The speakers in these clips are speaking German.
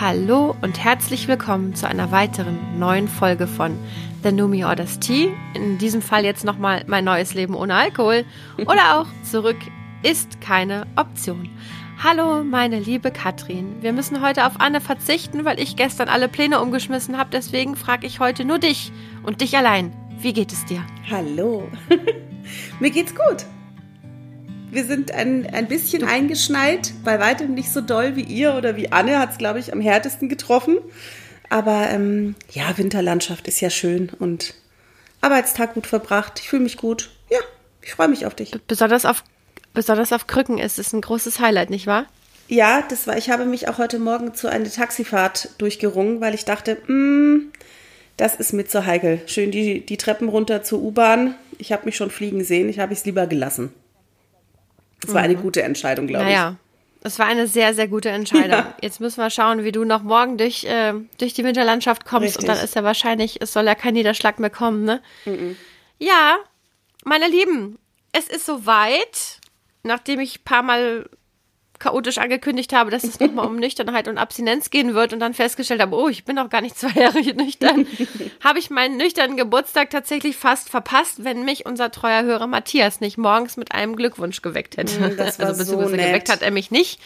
Hallo und herzlich willkommen zu einer weiteren neuen Folge von The Numi Orders Tea. In diesem Fall jetzt nochmal mein neues Leben ohne Alkohol oder auch zurück ist keine Option. Hallo, meine liebe Katrin. Wir müssen heute auf Anne verzichten, weil ich gestern alle Pläne umgeschmissen habe. Deswegen frage ich heute nur dich und dich allein. Wie geht es dir? Hallo. Mir geht's gut. Wir sind ein, ein bisschen eingeschneit, bei weitem nicht so doll wie ihr oder wie Anne hat es, glaube ich, am härtesten getroffen. Aber ähm, ja, Winterlandschaft ist ja schön und Arbeitstag gut verbracht. Ich fühle mich gut. Ja, ich freue mich auf dich. Besonders auf, besonders auf Krücken ist es ein großes Highlight, nicht wahr? Ja, das war, ich habe mich auch heute Morgen zu einer Taxifahrt durchgerungen, weil ich dachte, mh, mm, das ist mit so heikel. Schön die, die Treppen runter zur U-Bahn. Ich habe mich schon fliegen sehen, ich habe es lieber gelassen. Das war eine mhm. gute Entscheidung, glaube naja. ich. Naja, es war eine sehr, sehr gute Entscheidung. Ja. Jetzt müssen wir schauen, wie du noch morgen durch, äh, durch die Winterlandschaft kommst. Richtig. Und dann ist ja wahrscheinlich, es soll ja kein Niederschlag mehr kommen, ne? Mhm. Ja, meine Lieben, es ist soweit, nachdem ich ein paar Mal chaotisch angekündigt habe, dass es nochmal um Nüchternheit und Abstinenz gehen wird und dann festgestellt habe, oh, ich bin noch gar nicht zwei Jahre nüchtern, habe ich meinen nüchternen Geburtstag tatsächlich fast verpasst, wenn mich unser treuer Hörer Matthias nicht morgens mit einem Glückwunsch geweckt hätte. Mm, das war also beziehungsweise so geweckt hat er mich nicht.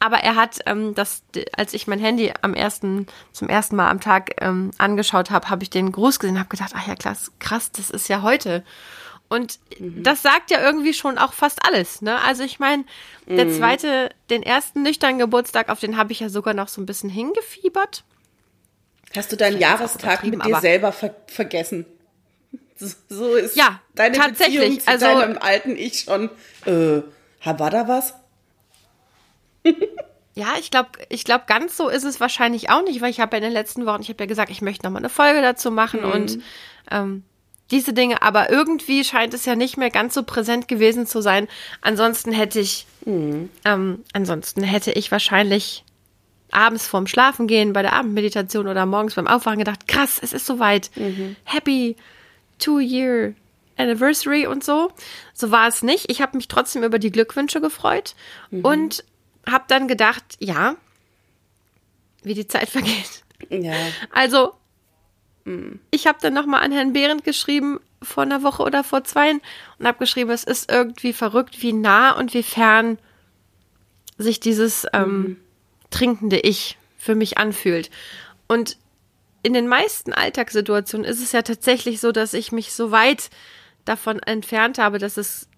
Aber er hat ähm, das, als ich mein Handy am ersten, zum ersten Mal am Tag ähm, angeschaut habe, habe ich den Gruß gesehen, habe gedacht, ach ja, krass, krass, das ist ja heute. Und mhm. das sagt ja irgendwie schon auch fast alles. Ne? Also ich meine, der mhm. zweite, den ersten nüchternen Geburtstag, auf den habe ich ja sogar noch so ein bisschen hingefiebert. Hast du deinen Jahrestag mit dir selber ver vergessen? So ist ja, deine tatsächlich. Beziehung zu also, deinem alten Ich schon. Äh, war da was? Ja, ich glaube, ich glaube, ganz so ist es wahrscheinlich auch nicht, weil ich habe ja in den letzten Wochen, ich habe ja gesagt, ich möchte nochmal eine Folge dazu machen mhm. und ähm, diese Dinge, aber irgendwie scheint es ja nicht mehr ganz so präsent gewesen zu sein. Ansonsten hätte ich, mhm. ähm, ansonsten hätte ich wahrscheinlich abends vorm Schlafengehen bei der Abendmeditation oder morgens beim Aufwachen gedacht, krass, es ist soweit. Mhm. Happy Two-Year Anniversary und so. So war es nicht. Ich habe mich trotzdem über die Glückwünsche gefreut mhm. und habe dann gedacht, ja, wie die Zeit vergeht. Ja. Also ich habe dann nochmal an Herrn Behrendt geschrieben, vor einer Woche oder vor zwei, und habe geschrieben, es ist irgendwie verrückt, wie nah und wie fern sich dieses ähm, mhm. trinkende Ich für mich anfühlt. Und in den meisten Alltagssituationen ist es ja tatsächlich so, dass ich mich so weit davon entfernt habe, dass es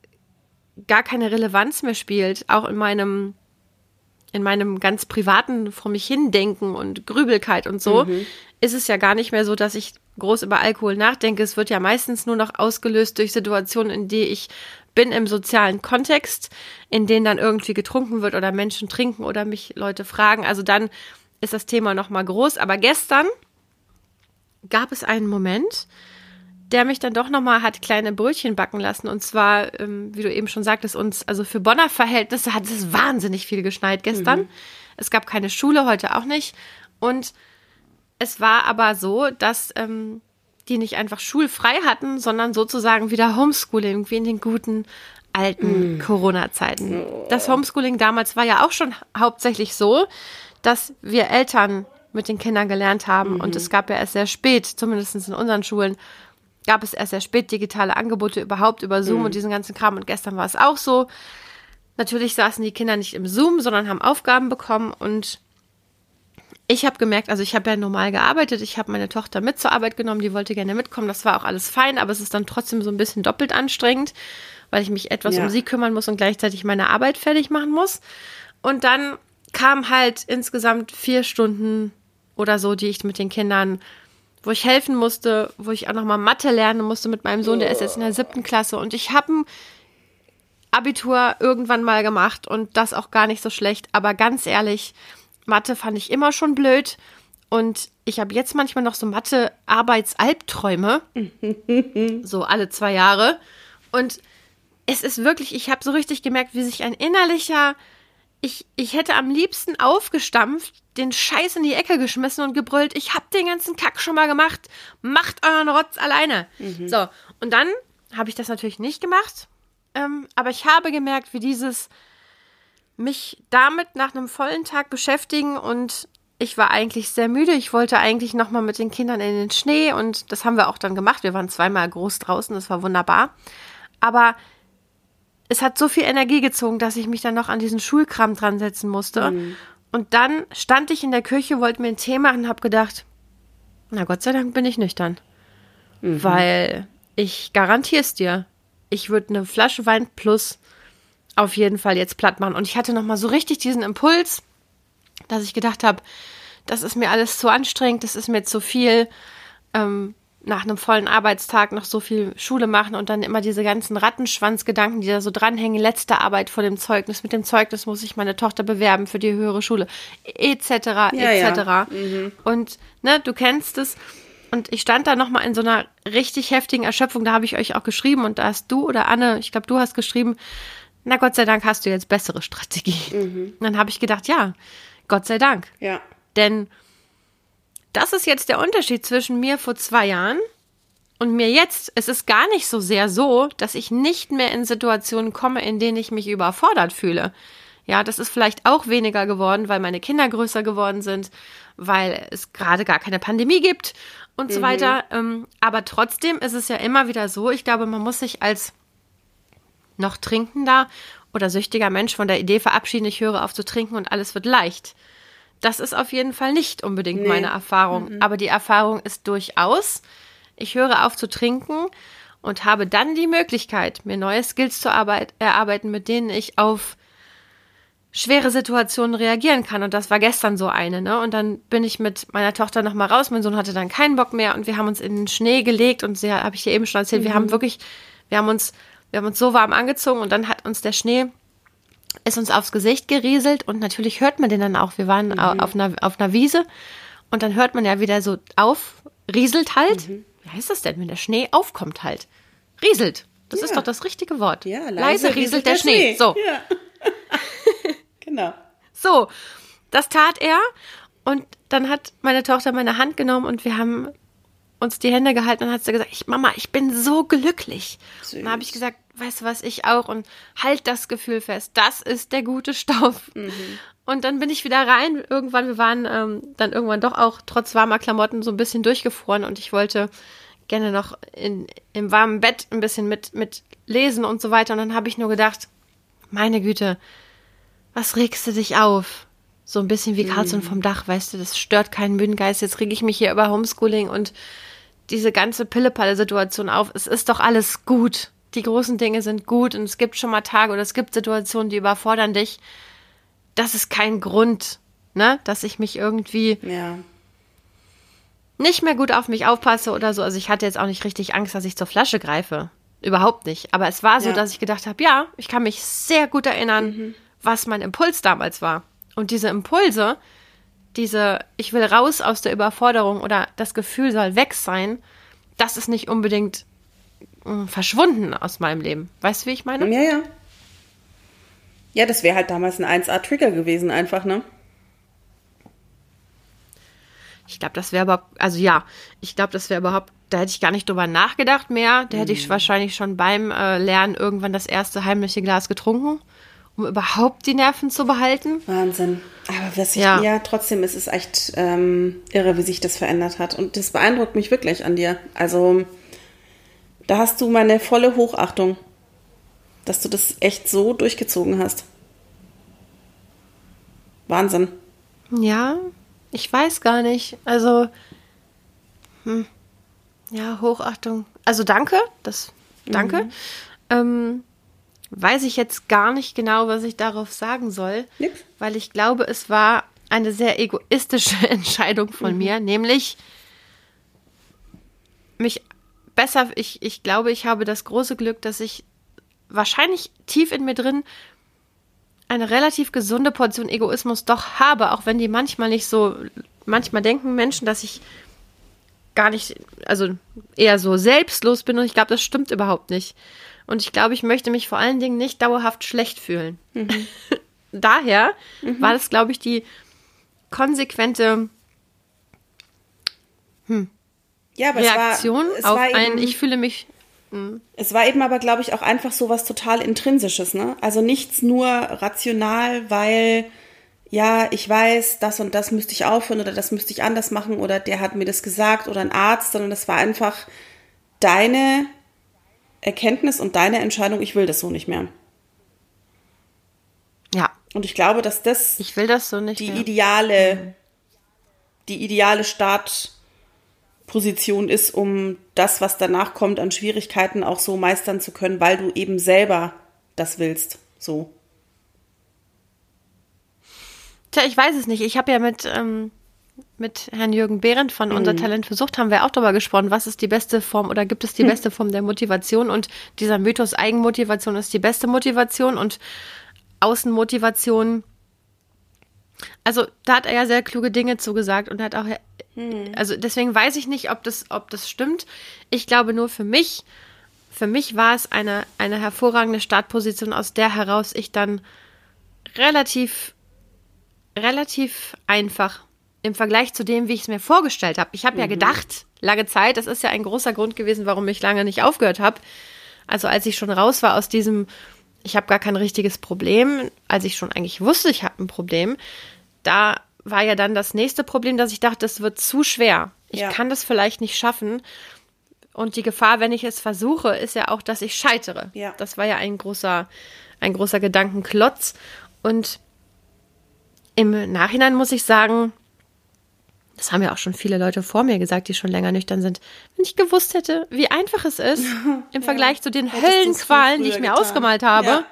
gar keine Relevanz mehr spielt, auch in meinem in meinem ganz privaten vor mich hindenken und Grübelkeit und so, mhm. ist es ja gar nicht mehr so, dass ich groß über Alkohol nachdenke. Es wird ja meistens nur noch ausgelöst durch Situationen, in die ich bin im sozialen Kontext, in denen dann irgendwie getrunken wird oder Menschen trinken oder mich Leute fragen. Also dann ist das Thema noch mal groß. Aber gestern gab es einen Moment, der mich dann doch nochmal hat kleine Brötchen backen lassen. Und zwar, ähm, wie du eben schon sagtest, uns, also für Bonner Verhältnisse hat es wahnsinnig viel geschneit gestern. Mhm. Es gab keine Schule, heute auch nicht. Und es war aber so, dass ähm, die nicht einfach schulfrei hatten, sondern sozusagen wieder Homeschooling, wie in den guten alten mm. Corona-Zeiten. Das Homeschooling damals war ja auch schon hauptsächlich so, dass wir Eltern mit den Kindern gelernt haben. Mhm. Und es gab ja erst sehr spät, zumindest in unseren Schulen, gab es erst sehr spät digitale Angebote überhaupt über Zoom mhm. und diesen ganzen Kram. Und gestern war es auch so. Natürlich saßen die Kinder nicht im Zoom, sondern haben Aufgaben bekommen. Und ich habe gemerkt, also ich habe ja normal gearbeitet. Ich habe meine Tochter mit zur Arbeit genommen. Die wollte gerne mitkommen. Das war auch alles fein, aber es ist dann trotzdem so ein bisschen doppelt anstrengend, weil ich mich etwas ja. um sie kümmern muss und gleichzeitig meine Arbeit fertig machen muss. Und dann kam halt insgesamt vier Stunden oder so, die ich mit den Kindern wo ich helfen musste, wo ich auch nochmal Mathe lernen musste mit meinem Sohn, der ist jetzt in der siebten Klasse. Und ich habe ein Abitur irgendwann mal gemacht und das auch gar nicht so schlecht. Aber ganz ehrlich, Mathe fand ich immer schon blöd. Und ich habe jetzt manchmal noch so Mathe-Arbeitsalbträume. so alle zwei Jahre. Und es ist wirklich, ich habe so richtig gemerkt, wie sich ein innerlicher ich, ich hätte am liebsten aufgestampft, den Scheiß in die Ecke geschmissen und gebrüllt, ich hab den ganzen Kack schon mal gemacht, macht euren Rotz alleine. Mhm. So, und dann habe ich das natürlich nicht gemacht, ähm, aber ich habe gemerkt, wie dieses mich damit nach einem vollen Tag beschäftigen und ich war eigentlich sehr müde. Ich wollte eigentlich noch mal mit den Kindern in den Schnee und das haben wir auch dann gemacht. Wir waren zweimal groß draußen, das war wunderbar. Aber es hat so viel Energie gezogen, dass ich mich dann noch an diesen Schulkram dran setzen musste. Mhm. Und dann stand ich in der Küche, wollte mir einen Tee machen und habe gedacht, na Gott sei Dank bin ich nüchtern. Mhm. Weil ich garantiere es dir, ich würde eine Flasche Wein plus auf jeden Fall jetzt platt machen. Und ich hatte noch mal so richtig diesen Impuls, dass ich gedacht habe, das ist mir alles zu anstrengend, das ist mir zu viel. Ähm, nach einem vollen Arbeitstag noch so viel Schule machen und dann immer diese ganzen Rattenschwanzgedanken, die da so dranhängen, letzte Arbeit vor dem Zeugnis, mit dem Zeugnis muss ich meine Tochter bewerben für die höhere Schule, etc., ja, etc. Ja. Mhm. Und ne, du kennst es. Und ich stand da nochmal in so einer richtig heftigen Erschöpfung, da habe ich euch auch geschrieben und da hast du oder Anne, ich glaube, du hast geschrieben, na Gott sei Dank hast du jetzt bessere Strategie. Mhm. dann habe ich gedacht, ja, Gott sei Dank. Ja. Denn das ist jetzt der Unterschied zwischen mir vor zwei Jahren und mir jetzt. Es ist gar nicht so sehr so, dass ich nicht mehr in Situationen komme, in denen ich mich überfordert fühle. Ja, das ist vielleicht auch weniger geworden, weil meine Kinder größer geworden sind, weil es gerade gar keine Pandemie gibt und mhm. so weiter. Ähm, aber trotzdem ist es ja immer wieder so, ich glaube, man muss sich als noch trinkender oder süchtiger Mensch von der Idee verabschieden, ich höre auf zu trinken und alles wird leicht. Das ist auf jeden Fall nicht unbedingt nee. meine Erfahrung. Mhm. Aber die Erfahrung ist durchaus, ich höre auf zu trinken und habe dann die Möglichkeit, mir neue Skills zu arbeit erarbeiten, mit denen ich auf schwere Situationen reagieren kann. Und das war gestern so eine, ne? Und dann bin ich mit meiner Tochter nochmal raus. Mein Sohn hatte dann keinen Bock mehr und wir haben uns in den Schnee gelegt und sehr, habe ich dir eben schon erzählt, mhm. wir haben wirklich, wir haben uns, wir haben uns so warm angezogen und dann hat uns der Schnee ist uns aufs Gesicht gerieselt und natürlich hört man den dann auch. Wir waren mhm. auf, einer, auf einer Wiese und dann hört man ja wieder so auf, rieselt halt. Mhm. Wie heißt das denn, wenn der Schnee aufkommt halt? Rieselt. Das ja. ist doch das richtige Wort. Ja, leise, leise rieselt, rieselt der, der, Schnee. Schnee. So. Ja. genau. So, das tat er und dann hat meine Tochter meine Hand genommen und wir haben uns die Hände gehalten und hat sie gesagt, ich, Mama, ich bin so glücklich. Süß. Und dann habe ich gesagt, weißt du was, ich auch und halt das Gefühl fest, das ist der gute Stoff. Mhm. Und dann bin ich wieder rein. Irgendwann, wir waren ähm, dann irgendwann doch auch trotz warmer Klamotten so ein bisschen durchgefroren und ich wollte gerne noch in, im warmen Bett ein bisschen mit, mit lesen und so weiter. Und dann habe ich nur gedacht, meine Güte, was regst du dich auf? So ein bisschen wie Carlson mhm. vom Dach, weißt du, das stört keinen Müdengeist. Jetzt reg ich mich hier über Homeschooling und diese ganze Pillepalle-Situation auf. Es ist doch alles gut die großen Dinge sind gut und es gibt schon mal Tage oder es gibt Situationen, die überfordern dich. Das ist kein Grund, ne, dass ich mich irgendwie ja. nicht mehr gut auf mich aufpasse oder so. Also ich hatte jetzt auch nicht richtig Angst, dass ich zur Flasche greife. Überhaupt nicht. Aber es war so, ja. dass ich gedacht habe, ja, ich kann mich sehr gut erinnern, mhm. was mein Impuls damals war. Und diese Impulse, diese, ich will raus aus der Überforderung oder das Gefühl soll weg sein, das ist nicht unbedingt äh, verschwunden aus meinem Leben. Weißt du, wie ich meine? Ja, ja. Ja, das wäre halt damals ein 1A-Trigger gewesen, einfach, ne? Ich glaube, das wäre überhaupt, also ja, ich glaube, das wäre überhaupt, da hätte ich gar nicht drüber nachgedacht mehr. Da hätte ich mhm. wahrscheinlich schon beim äh, Lernen irgendwann das erste heimliche Glas getrunken, um überhaupt die Nerven zu behalten. Wahnsinn. Aber was ich, ja. ja, trotzdem ist es echt ähm, irre, wie sich das verändert hat. Und das beeindruckt mich wirklich an dir. Also, da hast du meine volle Hochachtung, dass du das echt so durchgezogen hast. Wahnsinn. Ja, ich weiß gar nicht. Also, hm, ja, Hochachtung. Also danke, das danke. Mhm. Ähm, weiß ich jetzt gar nicht genau, was ich darauf sagen soll, Nix. weil ich glaube, es war eine sehr egoistische Entscheidung von mhm. mir, nämlich mich besser, ich, ich glaube, ich habe das große Glück, dass ich wahrscheinlich tief in mir drin eine relativ gesunde Portion Egoismus doch habe, auch wenn die manchmal nicht so, manchmal denken Menschen, dass ich gar nicht, also eher so selbstlos bin und ich glaube, das stimmt überhaupt nicht. Und ich glaube, ich möchte mich vor allen Dingen nicht dauerhaft schlecht fühlen. Mhm. Daher mhm. war das, glaube ich, die konsequente hm, ja, aber Reaktion es war, es auf war ein, ich fühle mich. Hm. Es war eben aber, glaube ich, auch einfach so was total Intrinsisches, ne? Also nichts nur rational, weil ja, ich weiß, das und das müsste ich aufhören oder das müsste ich anders machen oder der hat mir das gesagt oder ein Arzt, sondern das war einfach deine Erkenntnis und deine Entscheidung, ich will das so nicht mehr. Ja. Und ich glaube, dass das ich will das so nicht die mehr. ideale, mhm. die ideale Startposition ist, um das, was danach kommt, an Schwierigkeiten auch so meistern zu können, weil du eben selber das willst. So. Tja, ich weiß es nicht. Ich habe ja mit, ähm, mit Herrn Jürgen Behrendt von mhm. Unser Talent versucht, haben wir auch darüber gesprochen, was ist die beste Form oder gibt es die hm. beste Form der Motivation? Und dieser Mythos Eigenmotivation ist die beste Motivation und Außenmotivation. Also da hat er ja sehr kluge Dinge zugesagt und hat auch, mhm. also deswegen weiß ich nicht, ob das, ob das stimmt. Ich glaube nur für mich, für mich war es eine, eine hervorragende Startposition, aus der heraus ich dann relativ relativ einfach im Vergleich zu dem, wie ich es mir vorgestellt habe. Ich habe mhm. ja gedacht, lange Zeit, das ist ja ein großer Grund gewesen, warum ich lange nicht aufgehört habe. Also als ich schon raus war aus diesem, ich habe gar kein richtiges Problem, als ich schon eigentlich wusste, ich habe ein Problem, da war ja dann das nächste Problem, dass ich dachte, das wird zu schwer. Ich ja. kann das vielleicht nicht schaffen. Und die Gefahr, wenn ich es versuche, ist ja auch, dass ich scheitere. Ja. Das war ja ein großer, ein großer Gedankenklotz. Und im Nachhinein muss ich sagen, das haben ja auch schon viele Leute vor mir gesagt, die schon länger nüchtern sind, wenn ich gewusst hätte, wie einfach es ist, im Vergleich zu den Höllenqualen, die ich mir getan. ausgemalt habe, ja.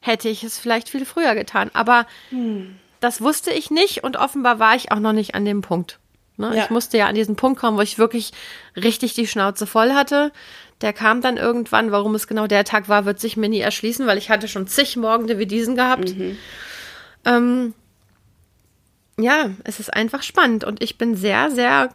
hätte ich es vielleicht viel früher getan. Aber hm. das wusste ich nicht und offenbar war ich auch noch nicht an dem Punkt. Ne? Ja. Ich musste ja an diesen Punkt kommen, wo ich wirklich richtig die Schnauze voll hatte. Der kam dann irgendwann, warum es genau der Tag war, wird sich mir nie erschließen, weil ich hatte schon zig Morgende wie diesen gehabt. Mhm. Ähm, ja, es ist einfach spannend und ich bin sehr, sehr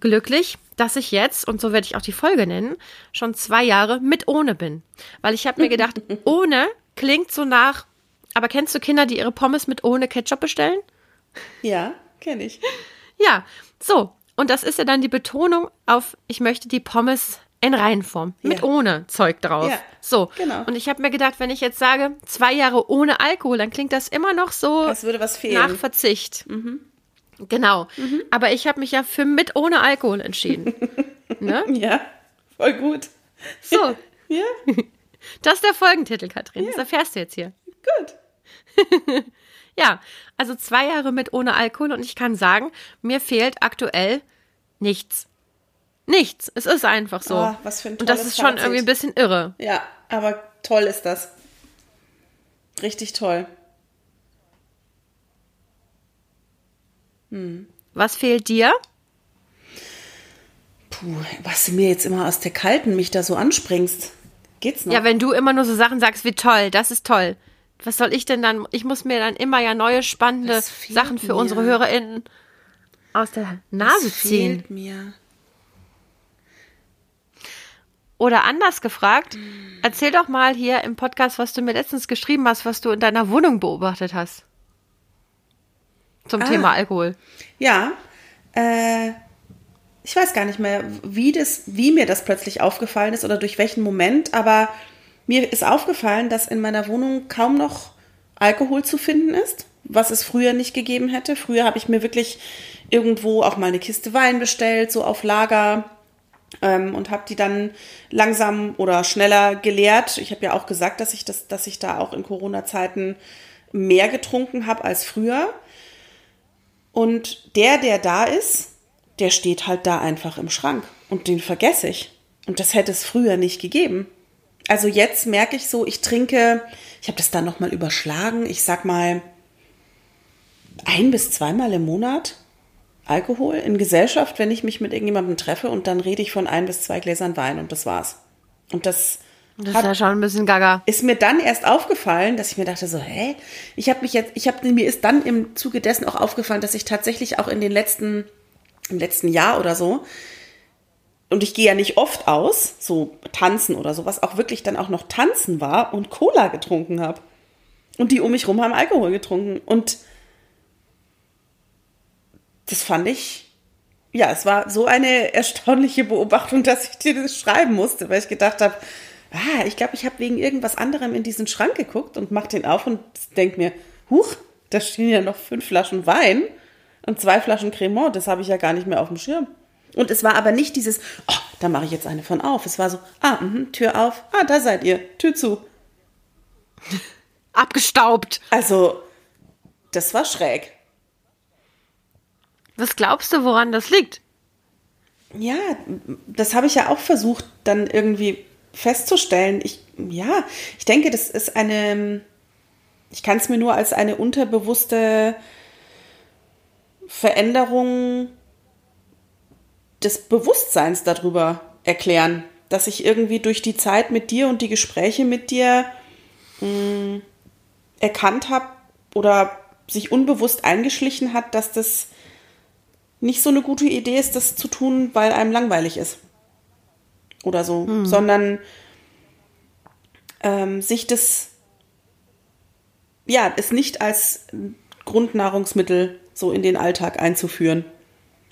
glücklich, dass ich jetzt, und so werde ich auch die Folge nennen, schon zwei Jahre mit ohne bin. Weil ich habe mir gedacht, ohne klingt so nach, aber kennst du Kinder, die ihre Pommes mit ohne Ketchup bestellen? Ja, kenne ich. Ja, so. Und das ist ja dann die Betonung auf, ich möchte die Pommes in Reihenform, mit ja. ohne Zeug drauf. Ja, so. Genau. Und ich habe mir gedacht, wenn ich jetzt sage, zwei Jahre ohne Alkohol, dann klingt das immer noch so das würde was fehlen. nach Verzicht. Mhm. Genau. Mhm. Aber ich habe mich ja für mit ohne Alkohol entschieden. ne? Ja, voll gut. So. ja. Das ist der Folgentitel, Katrin. Ja. Das erfährst du jetzt hier. Gut. ja, also zwei Jahre mit ohne Alkohol und ich kann sagen, mir fehlt aktuell nichts. Nichts. Es ist einfach so. Oh, was für ein Und das ist schon Fazit. irgendwie ein bisschen irre. Ja, aber toll ist das. Richtig toll. Hm. Was fehlt dir? Puh, was du mir jetzt immer aus der Kalten mich da so anspringst. Geht's noch? Ja, wenn du immer nur so Sachen sagst wie toll, das ist toll. Was soll ich denn dann? Ich muss mir dann immer ja neue spannende Sachen für mir. unsere HörerInnen aus der Nase das ziehen. Fehlt mir. Oder anders gefragt, erzähl doch mal hier im Podcast, was du mir letztens geschrieben hast, was du in deiner Wohnung beobachtet hast. Zum ah. Thema Alkohol. Ja, äh, ich weiß gar nicht mehr, wie, das, wie mir das plötzlich aufgefallen ist oder durch welchen Moment, aber mir ist aufgefallen, dass in meiner Wohnung kaum noch Alkohol zu finden ist, was es früher nicht gegeben hätte. Früher habe ich mir wirklich irgendwo auch mal eine Kiste Wein bestellt, so auf Lager ähm, und habe die dann langsam oder schneller geleert. Ich habe ja auch gesagt, dass ich das, dass ich da auch in Corona-Zeiten mehr getrunken habe als früher. Und der, der da ist, der steht halt da einfach im Schrank und den vergesse ich. Und das hätte es früher nicht gegeben. Also jetzt merke ich so, ich trinke, ich habe das dann nochmal überschlagen, ich sag mal ein bis zweimal im Monat Alkohol in Gesellschaft, wenn ich mich mit irgendjemandem treffe und dann rede ich von ein bis zwei Gläsern Wein und das war's. Und das das ist ja schon ein bisschen gaga. Ist mir dann erst aufgefallen, dass ich mir dachte so, hä? Ich habe mich jetzt, ich habe mir ist dann im Zuge dessen auch aufgefallen, dass ich tatsächlich auch in den letzten im letzten Jahr oder so und ich gehe ja nicht oft aus, so tanzen oder sowas, auch wirklich dann auch noch tanzen war und Cola getrunken habe. Und die um mich rum haben Alkohol getrunken und das fand ich, ja, es war so eine erstaunliche Beobachtung, dass ich dir das schreiben musste, weil ich gedacht habe, ah, ich glaube, ich habe wegen irgendwas anderem in diesen Schrank geguckt und mach den auf und denk mir, huch, Da stehen ja noch fünf Flaschen Wein und zwei Flaschen Cremant. Das habe ich ja gar nicht mehr auf dem Schirm. Und es war aber nicht dieses, oh, da mache ich jetzt eine von auf. Es war so, ah, mh, Tür auf, ah, da seid ihr, Tür zu. Abgestaubt. Also, das war schräg. Was glaubst du, woran das liegt? Ja, das habe ich ja auch versucht, dann irgendwie festzustellen. Ich, ja, ich denke, das ist eine, ich kann es mir nur als eine unterbewusste Veränderung des Bewusstseins darüber erklären, dass ich irgendwie durch die Zeit mit dir und die Gespräche mit dir mh, mm, erkannt habe oder sich unbewusst eingeschlichen hat, dass das nicht so eine gute Idee ist, das zu tun, weil einem langweilig ist. Oder so. Hm. Sondern ähm, sich das, ja, es nicht als Grundnahrungsmittel so in den Alltag einzuführen.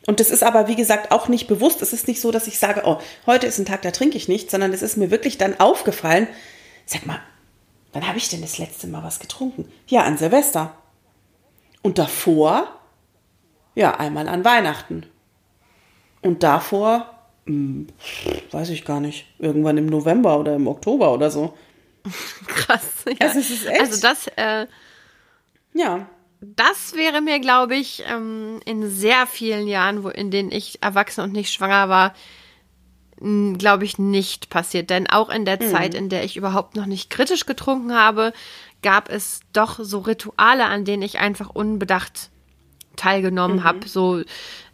Und das ist aber, wie gesagt, auch nicht bewusst. Es ist nicht so, dass ich sage, oh, heute ist ein Tag, da trinke ich nicht, sondern es ist mir wirklich dann aufgefallen. Sag mal, wann habe ich denn das letzte Mal was getrunken? Ja, an Silvester. Und davor, ja, einmal an Weihnachten. Und davor, hm, weiß ich gar nicht, irgendwann im November oder im Oktober oder so. Krass. Ja. Also, also das, äh, ja das wäre mir, glaube ich, ähm, in sehr vielen Jahren, wo, in denen ich erwachsen und nicht schwanger war, glaube ich, nicht passiert. Denn auch in der mhm. Zeit, in der ich überhaupt noch nicht kritisch getrunken habe, gab es doch so Rituale, an denen ich einfach unbedacht teilgenommen mhm. habe. So,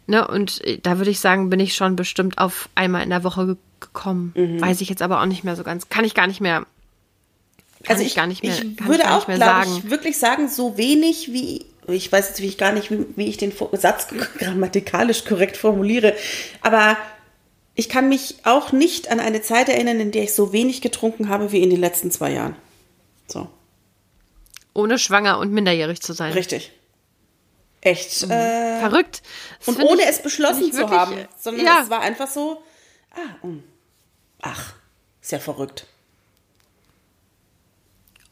ne, und da würde ich sagen, bin ich schon bestimmt auf einmal in der Woche gekommen. Mhm. Weiß ich jetzt aber auch nicht mehr so ganz. Kann ich gar nicht mehr kann also ich, gar nicht mehr, ich würde auch, glaube ich, wirklich sagen, so wenig wie, ich weiß jetzt wie ich gar nicht, wie, wie ich den Satz grammatikalisch korrekt formuliere, aber ich kann mich auch nicht an eine Zeit erinnern, in der ich so wenig getrunken habe wie in den letzten zwei Jahren. So. Ohne schwanger und minderjährig zu sein. Richtig. Echt. Mhm. Äh, Verrückt. Das und ohne ich, es beschlossen zu wirklich, haben, sondern ja. es war einfach so, ah, ach, ist ja verrückt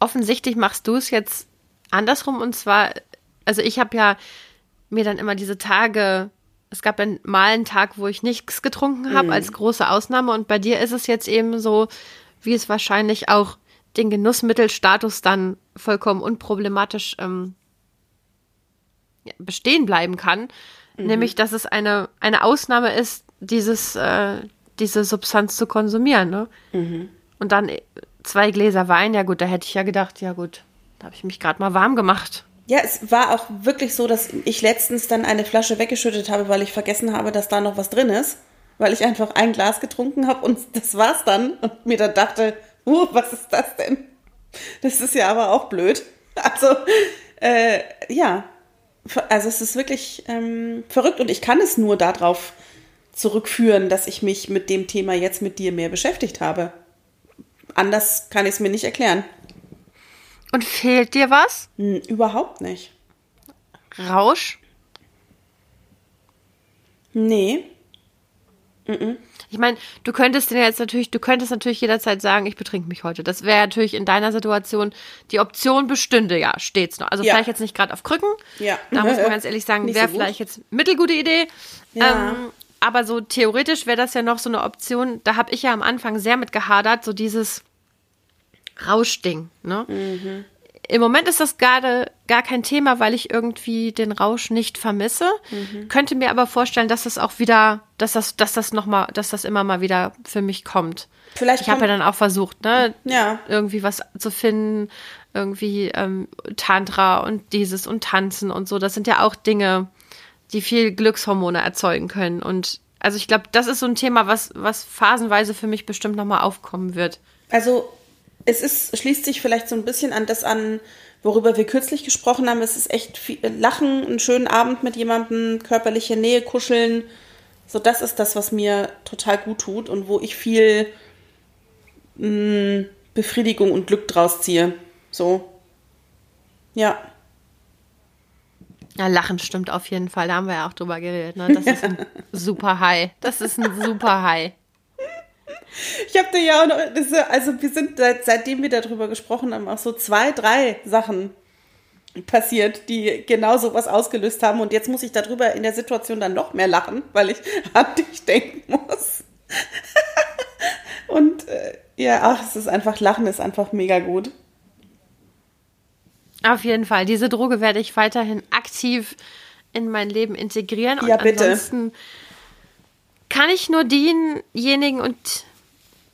offensichtlich machst du es jetzt andersrum und zwar, also ich habe ja mir dann immer diese Tage, es gab dann mal einen Tag, wo ich nichts getrunken habe, mhm. als große Ausnahme und bei dir ist es jetzt eben so, wie es wahrscheinlich auch den Genussmittelstatus dann vollkommen unproblematisch ähm, bestehen bleiben kann, mhm. nämlich dass es eine, eine Ausnahme ist, dieses, äh, diese Substanz zu konsumieren. Ne? Mhm. Und dann zwei Gläser Wein, ja gut, da hätte ich ja gedacht, ja gut, da habe ich mich gerade mal warm gemacht. Ja, es war auch wirklich so, dass ich letztens dann eine Flasche weggeschüttet habe, weil ich vergessen habe, dass da noch was drin ist. Weil ich einfach ein Glas getrunken habe und das war's dann. Und mir dann dachte, uh, was ist das denn? Das ist ja aber auch blöd. Also, äh, ja. Also es ist wirklich ähm, verrückt und ich kann es nur darauf zurückführen, dass ich mich mit dem Thema jetzt mit dir mehr beschäftigt habe anders kann ich es mir nicht erklären. Und fehlt dir was? Hm, überhaupt nicht. Rausch? Nee. Ich meine, du könntest dir jetzt natürlich, du könntest natürlich jederzeit sagen, ich betrink mich heute. Das wäre natürlich in deiner Situation die Option bestünde, ja, steht's noch. Also ja. vielleicht jetzt nicht gerade auf Krücken. Ja. Da muss man ganz ehrlich sagen, wäre so vielleicht jetzt mittelgute Idee. Ja. Ähm, aber so theoretisch wäre das ja noch so eine Option. Da habe ich ja am Anfang sehr mit gehadert, so dieses Rauschding. Ne? Mhm. Im Moment ist das gerade gar kein Thema, weil ich irgendwie den Rausch nicht vermisse. Mhm. Könnte mir aber vorstellen, dass das auch wieder, dass das, dass das noch mal, dass das immer mal wieder für mich kommt. Vielleicht ich habe ja dann auch versucht, ne, ja. irgendwie was zu finden, irgendwie ähm, Tantra und dieses und Tanzen und so. Das sind ja auch Dinge, die viel Glückshormone erzeugen können. Und also ich glaube, das ist so ein Thema, was, was phasenweise für mich bestimmt nochmal aufkommen wird. Also es ist, schließt sich vielleicht so ein bisschen an das an, worüber wir kürzlich gesprochen haben. Es ist echt viel, Lachen, einen schönen Abend mit jemandem, körperliche Nähe, kuscheln. So, das ist das, was mir total gut tut und wo ich viel mh, mm, Befriedigung und Glück draus ziehe. So. Ja. Ja, Lachen stimmt auf jeden Fall. Da haben wir ja auch drüber geredet. Ne? Das ist ein super High. Das ist ein super High. Ich habe dir ja auch noch, also wir sind seit, seitdem wir darüber gesprochen haben, auch so zwei, drei Sachen passiert, die genau so was ausgelöst haben. Und jetzt muss ich darüber in der Situation dann noch mehr lachen, weil ich an dich denken muss. und äh, ja, ach, es ist einfach, Lachen ist einfach mega gut. Auf jeden Fall. Diese Droge werde ich weiterhin aktiv in mein Leben integrieren. Und ja, bitte. ansonsten kann ich nur denjenigen und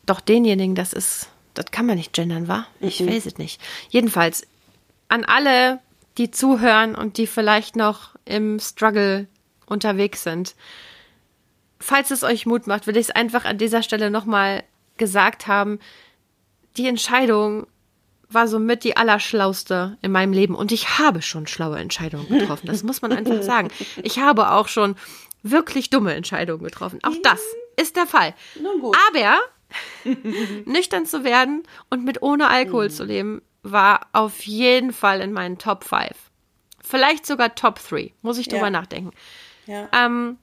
doch denjenigen, das ist, das kann man nicht gendern, wa? Ich mhm. weiß es nicht. Jedenfalls an alle, die zuhören und die vielleicht noch im Struggle unterwegs sind. Falls es euch Mut macht, will ich es einfach an dieser Stelle nochmal gesagt haben. Die Entscheidung war somit die allerschlauste in meinem Leben und ich habe schon schlaue Entscheidungen getroffen. Das muss man einfach sagen. Ich habe auch schon wirklich dumme Entscheidungen getroffen. Auch das ist der Fall. Aber nüchtern zu werden und mit ohne Alkohol zu leben, war auf jeden Fall in meinen Top 5. Vielleicht sogar Top 3. Muss ich drüber ja. nachdenken. Ja. Ähm,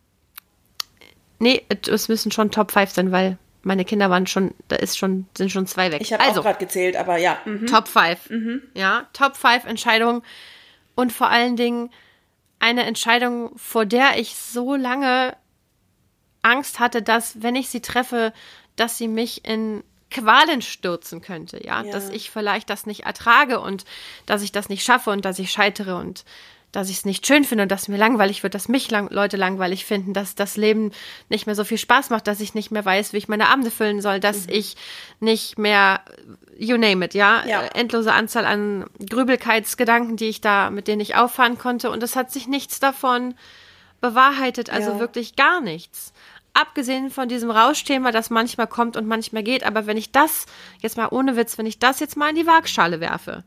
nee, es müssen schon Top 5 sein, weil meine Kinder waren schon, da ist schon, sind schon zwei weg. Ich habe also, auch gerade gezählt, aber ja. Mhm. Top 5. Mhm. Ja, Top 5 Entscheidungen und vor allen Dingen eine Entscheidung, vor der ich so lange Angst hatte, dass, wenn ich sie treffe, dass sie mich in Qualen stürzen könnte, ja? ja, dass ich vielleicht das nicht ertrage und dass ich das nicht schaffe und dass ich scheitere und dass ich es nicht schön finde und dass mir langweilig wird, dass mich lang Leute langweilig finden, dass das Leben nicht mehr so viel Spaß macht, dass ich nicht mehr weiß, wie ich meine Abende füllen soll, dass mhm. ich nicht mehr, you name it, ja? ja, endlose Anzahl an Grübelkeitsgedanken, die ich da, mit denen ich auffahren konnte und es hat sich nichts davon bewahrheitet, also ja. wirklich gar nichts. Abgesehen von diesem Rauschthema, das manchmal kommt und manchmal geht, aber wenn ich das, jetzt mal ohne Witz, wenn ich das jetzt mal in die Waagschale werfe,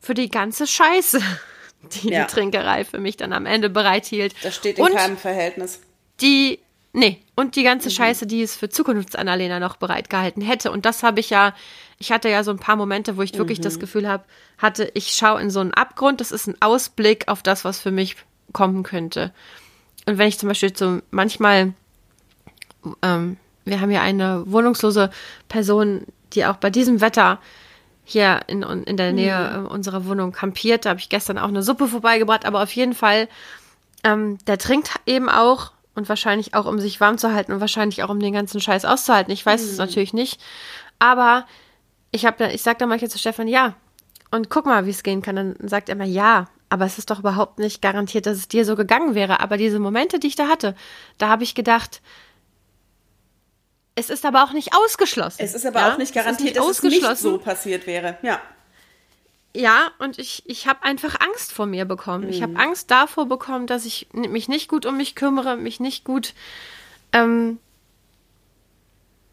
für die ganze Scheiße, die ja. die Trinkerei für mich dann am Ende bereithielt. Das steht in und keinem Verhältnis. Die, nee, und die ganze mhm. Scheiße, die es für Zukunfts-Annalena noch bereitgehalten hätte. Und das habe ich ja, ich hatte ja so ein paar Momente, wo ich wirklich mhm. das Gefühl habe, hatte, ich schaue in so einen Abgrund, das ist ein Ausblick auf das, was für mich kommen könnte. Und wenn ich zum Beispiel so manchmal, ähm, wir haben ja eine wohnungslose Person, die auch bei diesem Wetter hier in, in der Nähe mhm. unserer Wohnung kampiert. Da habe ich gestern auch eine Suppe vorbeigebracht, aber auf jeden Fall, ähm, der trinkt eben auch und wahrscheinlich auch, um sich warm zu halten und wahrscheinlich auch, um den ganzen Scheiß auszuhalten. Ich weiß mhm. es natürlich nicht. Aber ich habe, ich sage dann manchmal zu Stefan, ja, und guck mal, wie es gehen kann. Dann sagt er immer, ja, aber es ist doch überhaupt nicht garantiert, dass es dir so gegangen wäre. Aber diese Momente, die ich da hatte, da habe ich gedacht, es ist aber auch nicht ausgeschlossen. Es ist aber ja? auch nicht garantiert, es nicht dass es nicht so passiert wäre. Ja. Ja, und ich, ich habe einfach Angst vor mir bekommen. Mhm. Ich habe Angst davor bekommen, dass ich mich nicht gut um mich kümmere, mich nicht gut, ähm,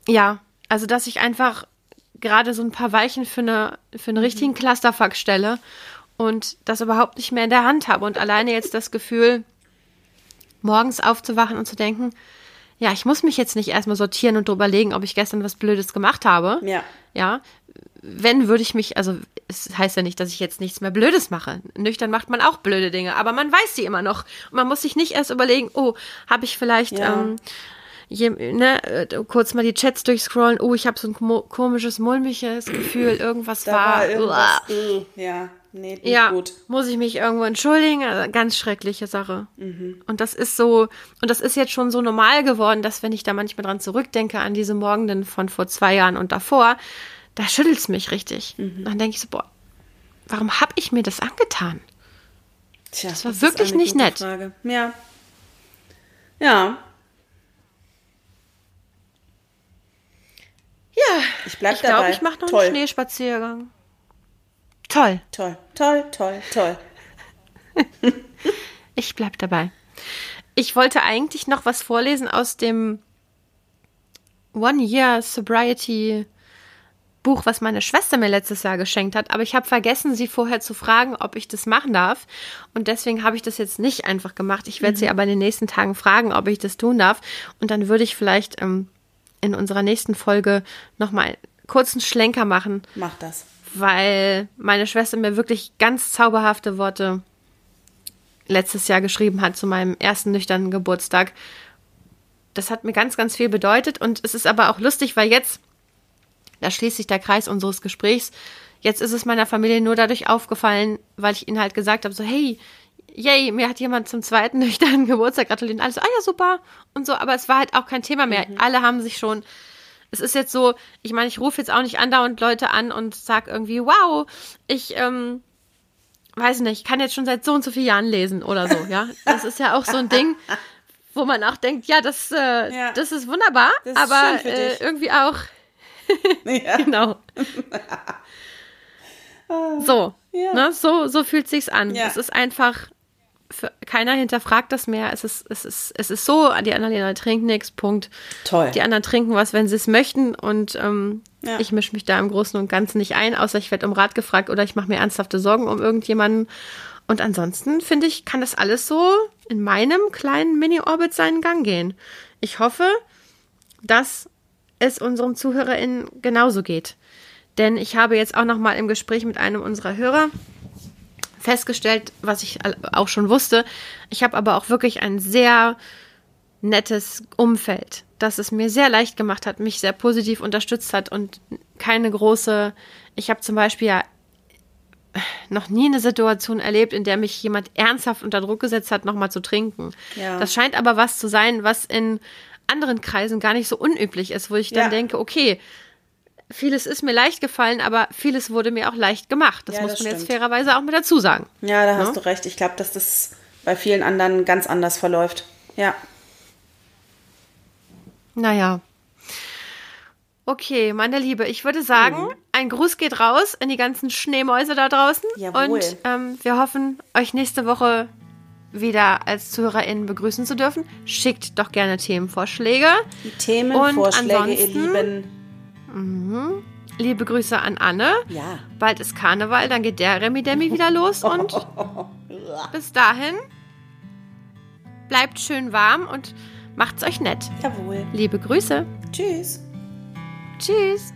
ja, also dass ich einfach gerade so ein paar Weichen für, eine, für einen mhm. richtigen Clusterfuck stelle und das überhaupt nicht mehr in der Hand habe. Und alleine jetzt das Gefühl, morgens aufzuwachen und zu denken, ja, ich muss mich jetzt nicht erstmal sortieren und drüber legen, ob ich gestern was Blödes gemacht habe. Ja. Ja. Wenn würde ich mich, also es heißt ja nicht, dass ich jetzt nichts mehr Blödes mache. Nüchtern macht man auch blöde Dinge, aber man weiß sie immer noch. Und man muss sich nicht erst überlegen, oh, habe ich vielleicht ja. ähm, je, ne, äh, kurz mal die Chats durchscrollen, oh, ich habe so ein komisches, mulmiges Gefühl, irgendwas da war. war irgendwas, uh, ja. Nee, ja, gut. muss ich mich irgendwo entschuldigen? Also, ganz schreckliche Sache. Mhm. Und das ist so, und das ist jetzt schon so normal geworden, dass wenn ich da manchmal dran zurückdenke, an diese Morgenden von vor zwei Jahren und davor, da schüttelt es mich richtig. Mhm. Dann denke ich so, boah, warum habe ich mir das angetan? Tja, das war das wirklich nicht nett. Frage. Ja. Ja. Ja, ich bleib ich glaube, ich mache noch Toll. einen Schneespaziergang. Toll. Toll, toll, toll, toll. ich bleib dabei. Ich wollte eigentlich noch was vorlesen aus dem One Year Sobriety Buch, was meine Schwester mir letztes Jahr geschenkt hat, aber ich habe vergessen, sie vorher zu fragen, ob ich das machen darf. Und deswegen habe ich das jetzt nicht einfach gemacht. Ich werde mhm. sie aber in den nächsten Tagen fragen, ob ich das tun darf. Und dann würde ich vielleicht ähm, in unserer nächsten Folge nochmal kurzen Schlenker machen. Mach das weil meine Schwester mir wirklich ganz zauberhafte Worte letztes Jahr geschrieben hat zu meinem ersten nüchternen Geburtstag. Das hat mir ganz, ganz viel bedeutet und es ist aber auch lustig, weil jetzt, da schließt sich der Kreis unseres Gesprächs, Jetzt ist es meiner Familie nur dadurch aufgefallen, weil ich ihnen halt gesagt habe, so, hey, yay, mir hat jemand zum zweiten nüchternen Geburtstag gratuliert. Alles, ah ja, super. Und so, aber es war halt auch kein Thema mehr. Mhm. Alle haben sich schon, es ist jetzt so, ich meine, ich rufe jetzt auch nicht andauernd Leute an und sag irgendwie, wow, ich, ähm, weiß nicht, kann jetzt schon seit so und so vielen Jahren lesen oder so, ja. Das ist ja auch so ein Ding, wo man auch denkt, ja, das, äh, ja. das ist wunderbar, das ist aber äh, irgendwie auch. genau. so, ja. ne, so, so fühlt sich's an. Ja. Es ist einfach, für, keiner hinterfragt das mehr. Es ist, es ist, es ist so, die Annalena trinkt nichts, Punkt. Toll. Die anderen trinken was, wenn sie es möchten und ähm, ja. ich mische mich da im Großen und Ganzen nicht ein, außer ich werde um Rat gefragt oder ich mache mir ernsthafte Sorgen um irgendjemanden. Und ansonsten finde ich, kann das alles so in meinem kleinen Mini-Orbit seinen Gang gehen. Ich hoffe, dass es unseren ZuhörerInnen genauso geht. Denn ich habe jetzt auch noch mal im Gespräch mit einem unserer Hörer festgestellt, was ich auch schon wusste. Ich habe aber auch wirklich ein sehr nettes Umfeld, das es mir sehr leicht gemacht hat, mich sehr positiv unterstützt hat und keine große. Ich habe zum Beispiel ja noch nie eine Situation erlebt, in der mich jemand ernsthaft unter Druck gesetzt hat, nochmal zu trinken. Ja. Das scheint aber was zu sein, was in anderen Kreisen gar nicht so unüblich ist, wo ich dann ja. denke, okay, vieles ist mir leicht gefallen, aber vieles wurde mir auch leicht gemacht. Das ja, muss das man stimmt. jetzt fairerweise auch mit dazu sagen. Ja, da hast ja? du recht. Ich glaube, dass das bei vielen anderen ganz anders verläuft. Ja. Naja. Okay, meine Liebe, ich würde sagen, mhm. ein Gruß geht raus in die ganzen Schneemäuse da draußen. Jawohl. Und ähm, wir hoffen, euch nächste Woche wieder als ZuhörerInnen begrüßen zu dürfen. Schickt doch gerne Themenvorschläge. Die Themenvorschläge, ihr Lieben Mhm. Liebe Grüße an Anne. Ja. Bald ist Karneval, dann geht der Remi Demi wieder los und bis dahin bleibt schön warm und macht's euch nett. Jawohl. Liebe Grüße. Tschüss. Tschüss.